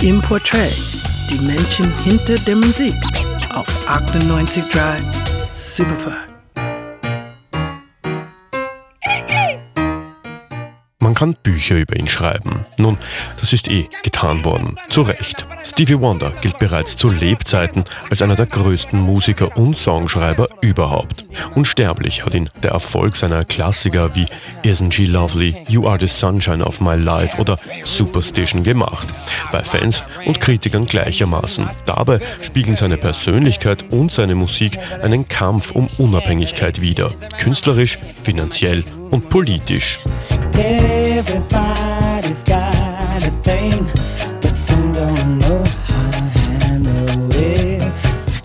Im Portrait, die Menschen hinter der Musik auf 98.3 Superfly. Man kann Bücher über ihn schreiben. Nun, das ist eh getan worden. Zu Recht. Stevie Wonder gilt bereits zu Lebzeiten als einer der größten Musiker und Songschreiber überhaupt. Unsterblich hat ihn der Erfolg seiner Klassiker wie Isn't She Lovely, You Are the Sunshine of My Life oder Superstition gemacht. Bei Fans und Kritikern gleichermaßen. Dabei spiegeln seine Persönlichkeit und seine Musik einen Kampf um Unabhängigkeit wider. Künstlerisch, finanziell und politisch. everybody.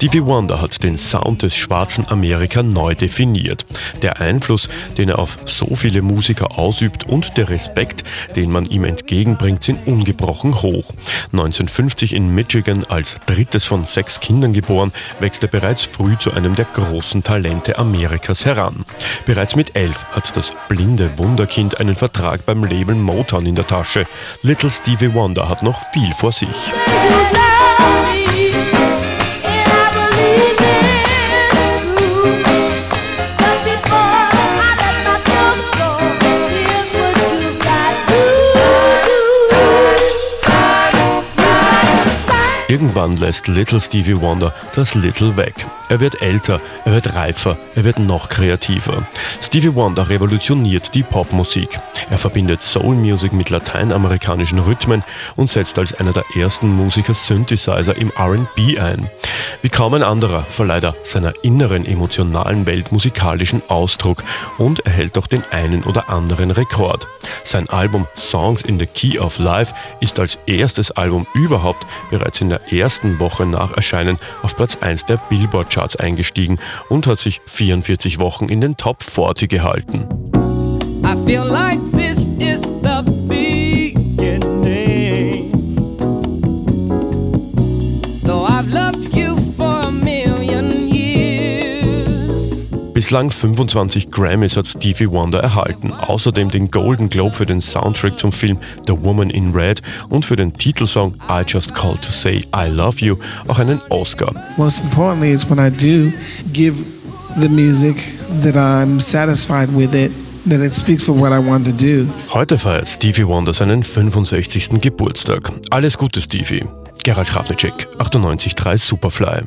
Stevie Wonder hat den Sound des schwarzen Amerika neu definiert. Der Einfluss, den er auf so viele Musiker ausübt und der Respekt, den man ihm entgegenbringt, sind ungebrochen hoch. 1950 in Michigan als drittes von sechs Kindern geboren, wächst er bereits früh zu einem der großen Talente Amerikas heran. Bereits mit elf hat das blinde Wunderkind einen Vertrag beim Label Motown in der Tasche. Little Stevie Wonder hat noch viel vor sich. Irgendwann lässt Little Stevie Wonder das Little weg. Er wird älter, er wird reifer, er wird noch kreativer. Stevie Wonder revolutioniert die Popmusik. Er verbindet Soul Music mit lateinamerikanischen Rhythmen und setzt als einer der ersten Musiker Synthesizer im RB ein. Wie kaum ein anderer verleiht er seiner inneren emotionalen Welt musikalischen Ausdruck und erhält auch den einen oder anderen Rekord. Sein Album Songs in the Key of Life ist als erstes Album überhaupt bereits in der ersten Woche nach Erscheinen auf Platz 1 der Billboard-Charts eingestiegen und hat sich 44 Wochen in den Top 40 gehalten. I feel like this is Bislang 25 Grammys hat Stevie Wonder erhalten, außerdem den Golden Globe für den Soundtrack zum Film The Woman in Red und für den Titelsong I Just Called to Say I Love You auch einen Oscar. Most importantly is when I do give the music that I'm satisfied with it. That it speaks for what I want to do. Heute feiert Stevie Wonder seinen 65. Geburtstag. Alles Gute, Stevie. Gerald Ravnicek, 98.3 Superfly.